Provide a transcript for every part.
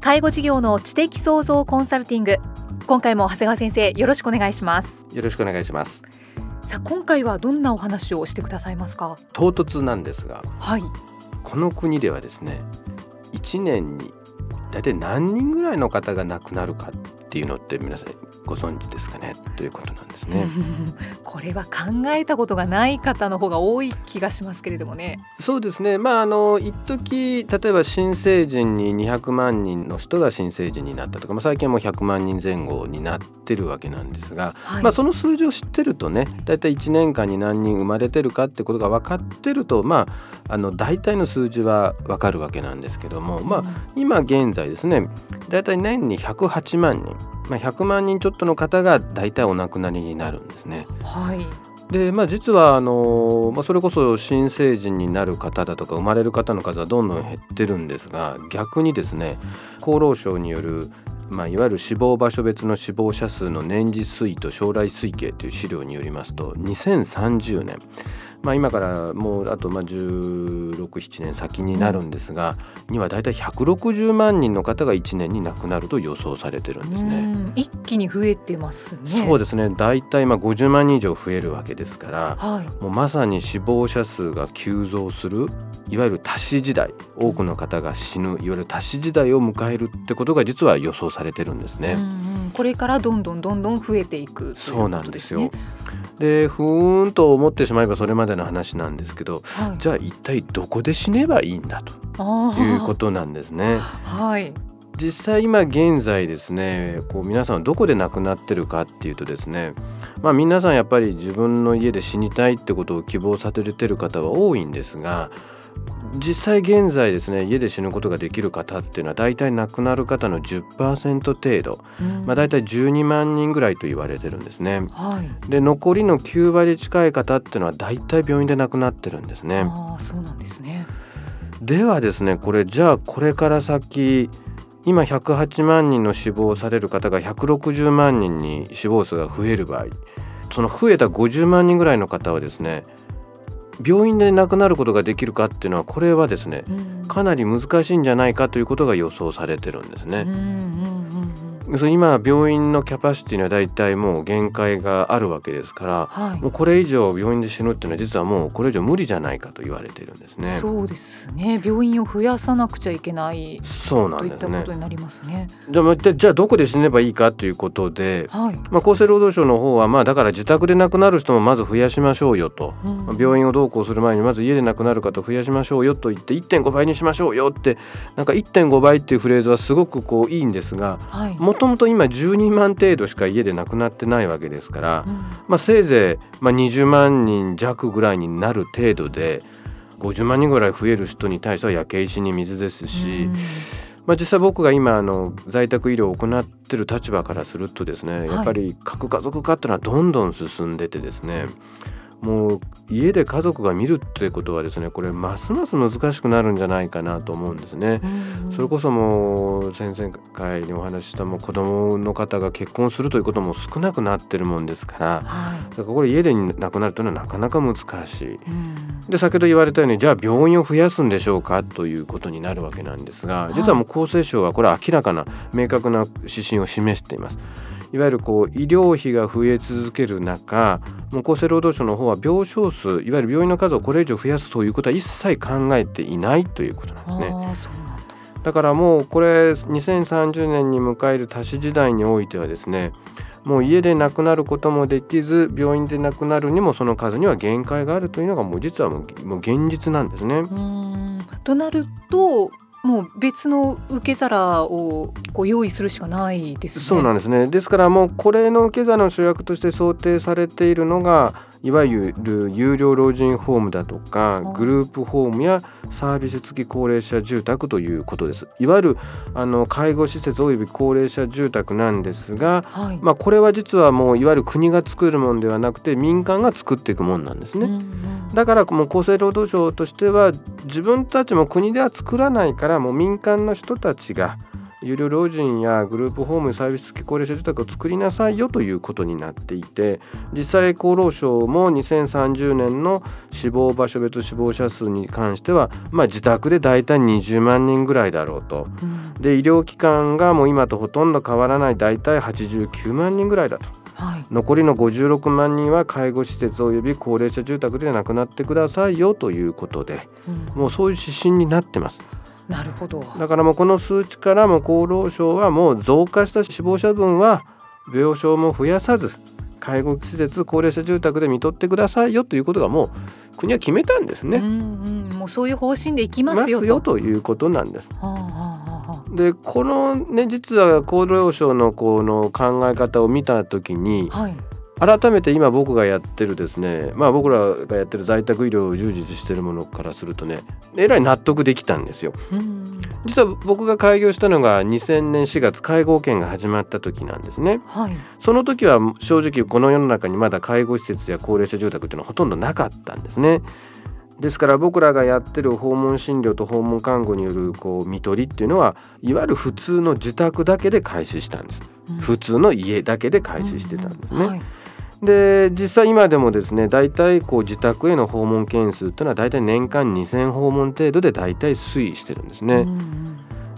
介護事業の知的創造コンサルティング。今回も長谷川先生よろしくお願いします。よろしくお願いします。さあ今回はどんなお話をしてくださいますか？唐突なんですがはい。この国ではですね1年に大体何人ぐらいの方が亡くなるかっていうのって皆さんご存知ですかね？ということなんですね。これは考えたことがない方の方が多い気がしますけれどもね。そうですね。まああの一時例えば新成人に200万人の人が新成人になったとか、まあ最近はもう100万人前後になってるわけなんですが、はい、まあその数字を知ってるとね、だいたい1年間に何人生まれてるかってことが分かってると、まああの大体の数字は分かるわけなんですけども、まあ今現在ですね、だいたい年に108万人。まあ、100万人ちょっとの方が大体お亡くなりになるんですね。はいでまあ、実はあの、まあ、それこそ新成人になる方だとか生まれる方の数はどんどん減ってるんですが逆にですね厚労省によるまあ、いわゆる死亡場所別の死亡者数の年次推移と将来推計という資料によりますと2030年まあ、今からもうあとまあ1617年先になるんですが、うん、にはだいたい160万人の方が1年に亡くなると予想されてるんですね。一気に増えてますね。そうですね。だいたいまあ50万人以上増えるわけですから、はい、もうまさに死亡者数が急増するいわゆる多死時代多くの方が死ぬいわゆる多死時代を迎えるってことが実は予想されてるんですね。うんうん、これからどんどんどんどん増えていく、ね、そうなんですよ。でふーんと思ってしまえばそれまでの話なんですけど、はい、じゃあ一体どこで死ねばいいんだということなんですね。はい、実際今現在ですねこう皆さんどこで亡くなってるかっていうとですねまあ皆さんやっぱり自分の家で死にたいってことを希望されてる方は多いんですが実際現在ですね家で死ぬことができる方っていうのは大体亡くなる方の10%程度、うん、まあ、大体12万人ぐらいと言われてるんですね。はい、で残りの9割近い方っていうのは大体病院で亡くなってるんですね。あそうなんですねではですねこれじゃあこれから先今108万人の死亡される方が160万人に死亡数が増える場合その増えた50万人ぐらいの方はですね病院で亡くなることができるかっていうのはこれはですね、うん、かなり難しいんじゃないかということが予想されてるんですね。うんうんうん今病院のキャパシティには大体もう限界があるわけですから、はい、もうこれ以上病院で死ぬっていうのは実はもうこれ以上無理じゃないかと言われているんですね。そうですね病院を増やさなくちゃいけないそうなんですね。ことになりますね。じゃあじゃあどこで死ねばいいかということで、はい、まあ、厚生労働省の方はまあだから自宅で亡くなる人もまず増やしましょうよと、うん、病院をどうこうする前にまず家で亡くなる方増やしましょうよと言って1.5倍にしましょうよってなんか1.5倍っていうフレーズはすごくこういいんですがもともと今12 12万程度しか家で亡くなってないわけですから、うん、まあ、せいぜい、まあ、20万人弱ぐらいになる程度で50万人ぐらい増える人に対しては焼け石に水ですし、うん、まあ、実際僕が今あの在宅医療を行ってる立場からするとですねやっぱり核家族化っていうのはどんどん進んでてですね、もう家で家族が見るってことはですねこれますます難しくなるんじゃないかなと思うんですね。うん、それこそもう先々回にお話ししたもう子供の方が結婚するということも少なくなってるもんですから、はい、だからこれ家で亡くなるというのはなかなか難しい。うん、で先ほど言われたようにじゃあ病院を増やすんでしょうかということになるわけなんですが実はもう厚生省はこれは明らかな明確な指針を示しています。いわゆるこう医療費が増え続ける中もう厚生労働省の方は病床数いわゆる病院の数をこれ以上増やすということは一切考えていないということなんですね。だからもうこれ2030年に迎える多子時代においてはですねもう家で亡くなることもできず病院で亡くなるにもその数には限界があるというのがもう実はもう現実なんですね。となるともう別の受け皿をこう用意するしかないですね。そうなんですね。ですからもうこれの受け皿の主役として想定されているのがいわゆる有料老人ホームだとかグループホームやサービス付き高齢者住宅ということです。いわゆるあの介護施設および高齢者住宅なんですが、はい、まあ、これは実はもういわゆる国が作るものではなくて民間が作っていくもんなんですね。うんうん、だからもう厚生労働省としては自分たちも国では作らないからもう民間の人たちが有料老人やグループホームサービス付き高齢者住宅を作りなさいよということになっていて実際厚労省も2030年の死亡場所別死亡者数に関しては、まあ、自宅で大体20万人ぐらいだろうと、うん、で医療機関がもう今とほとんど変わらない大体89万人ぐらいだと。はい、残りの56万人は介護施設および高齢者住宅で亡くなってくださいよということで、うん、もうそういう指針になってます。なるほどだからもうこの数値からも厚労省はもう増加した死亡者分は病床も増やさず介護施設高齢者住宅で見とってくださいよということがもう国は決めたんですね。うんうん、もうそういう方針でいきますよということなんです。はあはあ、でこのね実は厚労省のこの考え方を見た時に、はい、改めて今僕がやってるですねまあ僕らがやってる在宅医療を従事してるものからするとねえらい納得できたんですよ。実は僕が開業したのが2000年4月介護保険が始まった時なんですね。はい、その時は正直この世の中にまだ介護施設や高齢者住宅っていうのはほとんどなかったんですね。ですから僕らがやってる訪問診療と訪問看護によるこう看取りっていうのはいわゆる普通の自宅だけで開始したんです、うん、普通の家だけで開始してたんですね、うん。はい、で実際今でもですね大体こう自宅への訪問件数っていうのは大体年間2,000訪問程度で大体推移してるんですね。うん、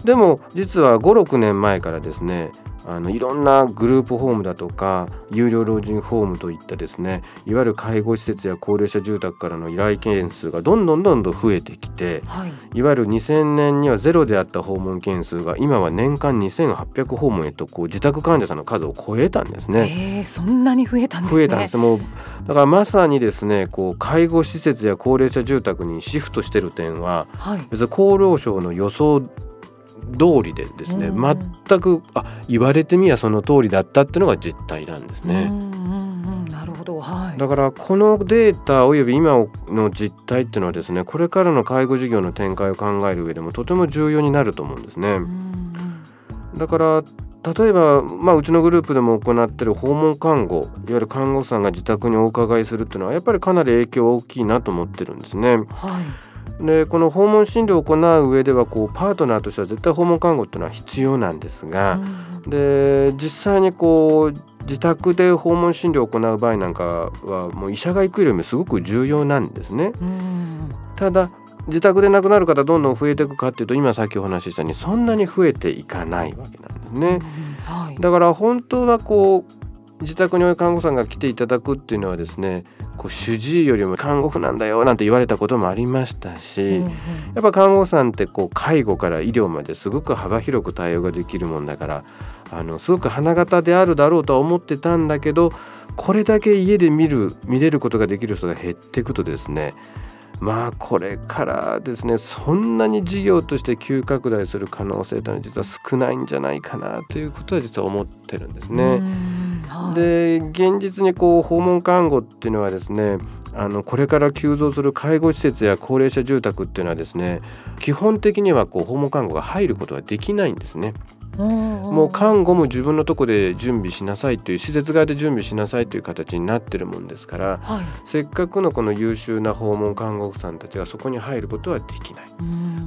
でも実は56年前からですねあのいろんなグループホームだとか有料老人ホームといったですねいわゆる介護施設や高齢者住宅からの依頼件数がどんどんどんどん増えてきて、はい、いわゆる2000年にはゼロであった訪問件数が今は年間2800訪問へとこう自宅患者さんの数を超えたんですね。えー、そんなに増えたんです、ね、増えたんです。もうだからまさにですねこう介護施設や高齢者住宅にシフトしてる点は、はい、別に厚労省の予想通りでですね、全くあ言われてみやその通りだったっていうのが実態なんですね。なるほど、はい、だからこのデータおよび今の実態っていうのはですねこれからの介護事業の展開を考える上でもとても重要になると思うんですね。だから例えば、まあ、うちのグループでも行ってる訪問看護いわゆる看護師さんが自宅にお伺いするっていうのはやっぱりかなり影響大きいなと思ってるんですね。はいでこの訪問診療を行う上ではこうパートナーとしては絶対訪問看護っていうのは必要なんですが、うん、で実際にこう自宅で訪問診療を行う場合なんかはもう医者が行くよりもすごく重要なんですね。うん、ただ自宅で亡くなる方どんどん増えていくかっていうと今さっきお話ししたようにそんなに増えていかないわけなんですね。うんはい、だから本当はこう自宅に看護さんが来ていただくっていうのはですねこう主治医よりも看護婦なんだよなんて言われたこともありましたし、うんうん、やっぱ看護さんってこう介護から医療まですごく幅広く対応ができるもんだからあのすごく花形であるだろうとは思ってたんだけどこれだけ家で見る見れることができる人が減っていくとですねまあこれからですねそんなに事業として急拡大する可能性というのは実は少ないんじゃないかなということは実は思ってるんですね。で現実にこう訪問看護っていうのはですねあのこれから急増する介護施設や高齢者住宅っていうのはですね基本的にはこう訪問看護が入ることはできないんですね。もう看護も自分のとこで準備しなさいという施設側で準備しなさいという形になってるもんですから、はい、せっかくのこの優秀な訪問看護婦さんたちがそこに入ることはできない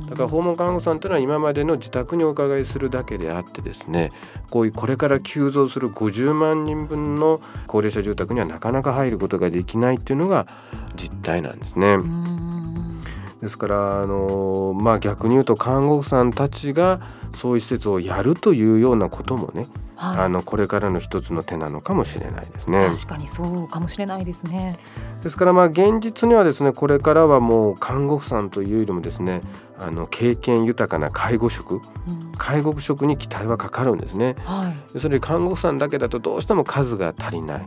だから訪問看護さんというのは今までの自宅にお伺いするだけであってですねこういうこれから急増する50万人分の高齢者住宅にはなかなか入ることができないっていうのが実態なんですね。ですからあのまあ逆に言うと看護婦さんたちがそういう施設をやるというようなこともねはい、あのこれからの一つの手なのかもしれないですね。確かにそうかもしれないですね。ですからまあ現実にはですねこれからはもう看護婦さんというよりもですねあの経験豊かな介護職、うん、介護職に期待はかかるんですね。はい、それ看護婦さんだけだとどうしても数が足りない。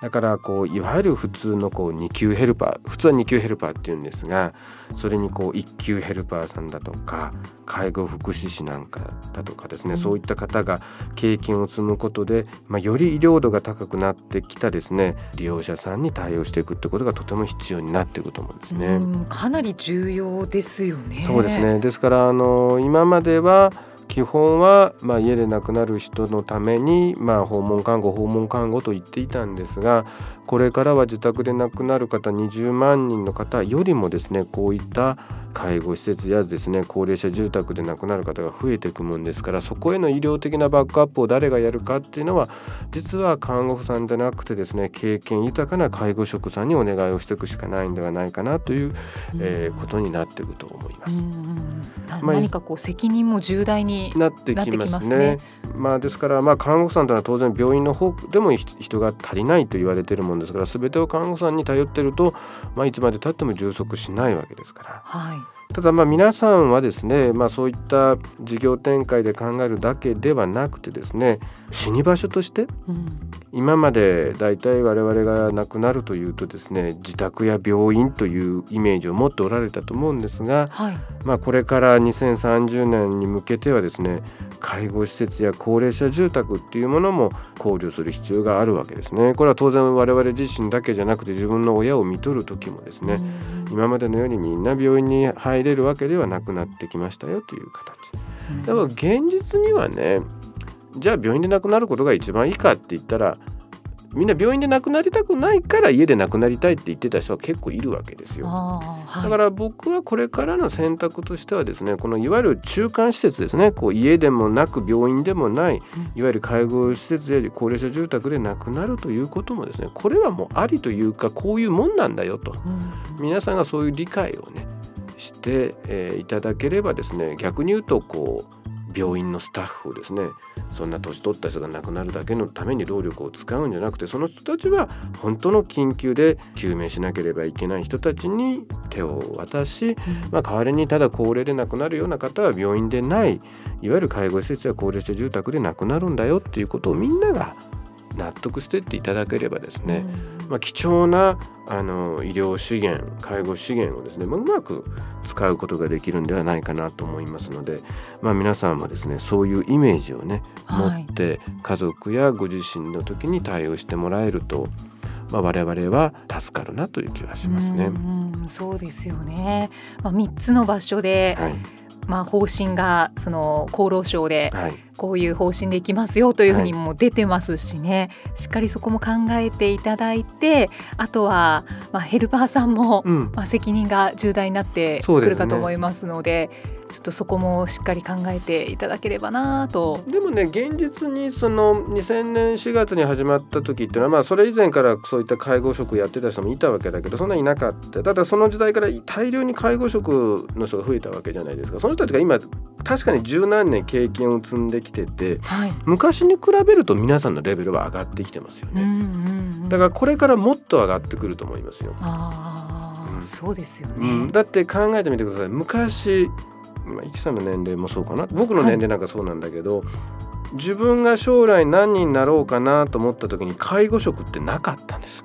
だからこういわゆる普通のこう2級ヘルパー普通は2級ヘルパーっていうんですがそれにこう1級ヘルパーさんだとか介護福祉士なんかだとかですね、うん、そういった方が経験を積むことで、まあ、より医療度が高くなってきたですね利用者さんに対応していくってことがとても必要になっていくと思うんですね。かなり重要ですよね。そうですねですからあの今までは基本は、まあ、家で亡くなる人のために、まあ、訪問看護訪問看護と言っていたんですがこれからは自宅で亡くなる方20万人の方よりもですねこういった介護施設やですね高齢者住宅で亡くなる方が増えていくもんですからそこへの医療的なバックアップを誰がやるかっていうのは実は看護婦さんじゃなくてですね経験豊かな介護職さんにお願いをしていくしかないんではないかなという、えー、ことになっていくと思います。まあ、何かこう責任も重大になってきますね。まあ、ですからまあ看護婦さんというのは当然病院の方でも人が足りないと言われているもんですから全てを看護婦さんに頼っていると、まあ、いつまでたっても充足しないわけですから。はいただまあ皆さんはですね、まあ、そういった事業展開で考えるだけではなくてですね死に場所として、うん、今までだいたい我々が亡くなるというとですね自宅や病院というイメージを持っておられたと思うんですが、はい、まあ、これから2030年に向けてはですね介護施設や高齢者住宅っていうものも考慮する必要があるわけですね。これは当然我々自身だけじゃなくて自分の親を見とる時もですね、今までのようにみんな病院に入れるわけではなくなってきましたよという形。だから現実にはねじゃあ病院で亡くなることが一番いいかって言ったらみんな病院で亡くなりたくないから家で亡くなりたいって言ってた人は結構いるわけですよ、はい、だから僕はこれからの選択としてはですねこのいわゆる中間施設ですねこう家でもなく病院でもないいわゆる介護施設や高齢者住宅で亡くなるということもですねこれはもうありというかこういうもんなんだよと、うん、皆さんがそういう理解をねして、えー、いただければですね逆に言うとこう病院のスタッフをですねそんな年取った人が亡くなるだけのために労力を使うんじゃなくてその人たちは本当の緊急で救命しなければいけない人たちに手を渡し、まあ、代わりにただ高齢で亡くなるような方は病院でないいわゆる介護施設や高齢者住宅で亡くなるんだよっていうことをみんなが納得してっていただければですね、まあ、貴重なあの医療資源介護資源をですね、まあ、うまく使うことができるんではないかなと思いますので、まあ、皆さんもですねそういうイメージをね、持って家族やご自身の時に対応してもらえるとまあ、我々は助かるなという気がしますね。うそうですよね。まあ、3つの場所で、はい、まあ、方針がその厚労省でこういう方針でいきますよというふうにも出てますしね、はい、しっかりそこも考えていただいてあとはまあヘルパーさんもまあ責任が重大になってくるかと思いますので。ちょっとそこもしっかり考えていただければなと。でもね現実にその2000年4月に始まった時っていうのはまあそれ以前からそういった介護職やってた人もいたわけだけどそんなにいなかった。ただその時代から大量に介護職の人が増えたわけじゃないですか。その人たちが今確かに十何年経験を積んできてて、はい、昔に比べると皆さんのレベルは上がってきてますよね、うんうんうん、だからこれからもっと上がってくると思いますよ。あうん、そうですよね、うん、だって考えてみてください。昔まあ、イキさんの年齢もそうかな。僕の年齢なんかそうなんだけど、はい、自分が将来何になろうかなと思った時に介護職ってなかったんです。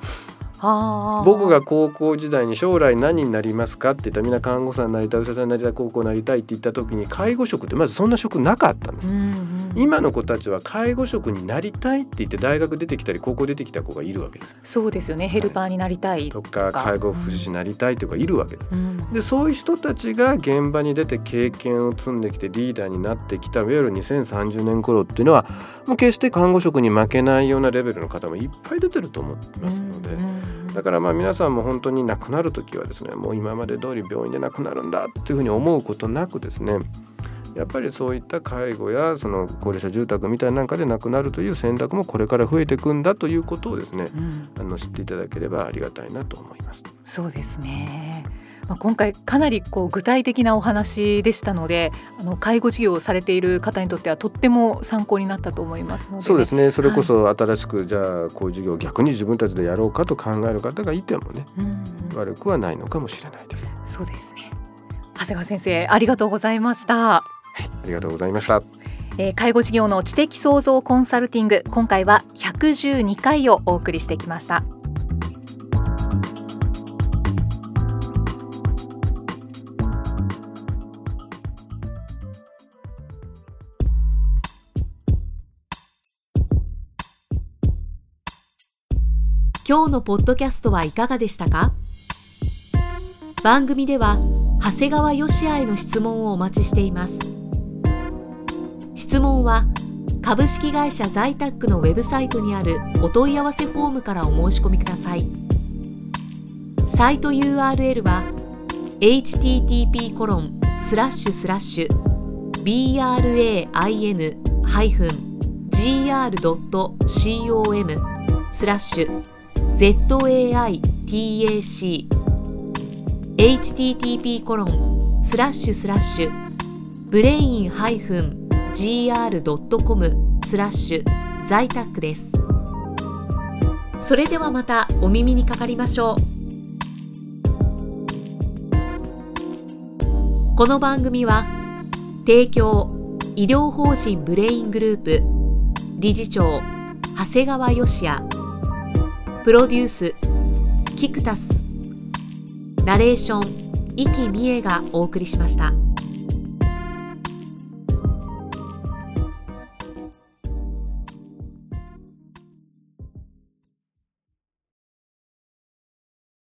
僕が高校時代に将来何になりますかって言ったらみんな看護師さんになりたいお医者さんになりたい高校になりたいって言った時に介護職ってまずそんな職なかったんです、うんうん、今の子たちは介護職になりたいって言って大学出てきたり高校出てきた子がいるわけです。そうですよね。ヘルパーになりたいとか。介護福祉士になりたいとかいるわけです、うん、でそういう人たちが現場に出て経験を積んできてリーダーになってきたいわゆる2030年頃っていうのはもう決して看護職に負けないようなレベルの方もいっぱい出てると思いますので、うんうん。だからまあ皆さんも本当に亡くなる時はですねもう今まで通り病院で亡くなるんだっていうふうに思うことなくですねやっぱりそういった介護やその高齢者住宅みたいなんかで亡くなるという選択もこれから増えていくんだということをですね、うん、あの知っていただければありがたいなと思います。そうですね。まあ、今回かなりこう具体的なお話でしたのであの介護事業をされている方にとってはとっても参考になったと思いますので、ね、そうですね。それこそ新しく、はい、じゃあこういう事業を逆に自分たちでやろうかと考える方がいてもね、うん、悪くはないのかもしれないです。そうですね。長谷川先生ありがとうございました。はい、ありがとうございました。えー、介護事業の知的創造コンサルティング今回は112回をお送りしてきました。今日のポッドキャストはいかがでしたか？番組では長谷川義也への質問をお待ちしています質問は株式会社在宅のウェブサイトにあるお問い合わせフォームからお申し込みください。サイト URL は http コロンスラッシュスラッシュ brain-gr.com スラッシュ ZAITAKU http コロンスラッシュスラッシュブレイン -gr.com スラッシュ在宅ですそれではまたお耳にかかりましょうこの番組は提供医療法人ブレイングループ理事長長谷川義也プロデュースキクタスナレーション生きみえがお送りしました。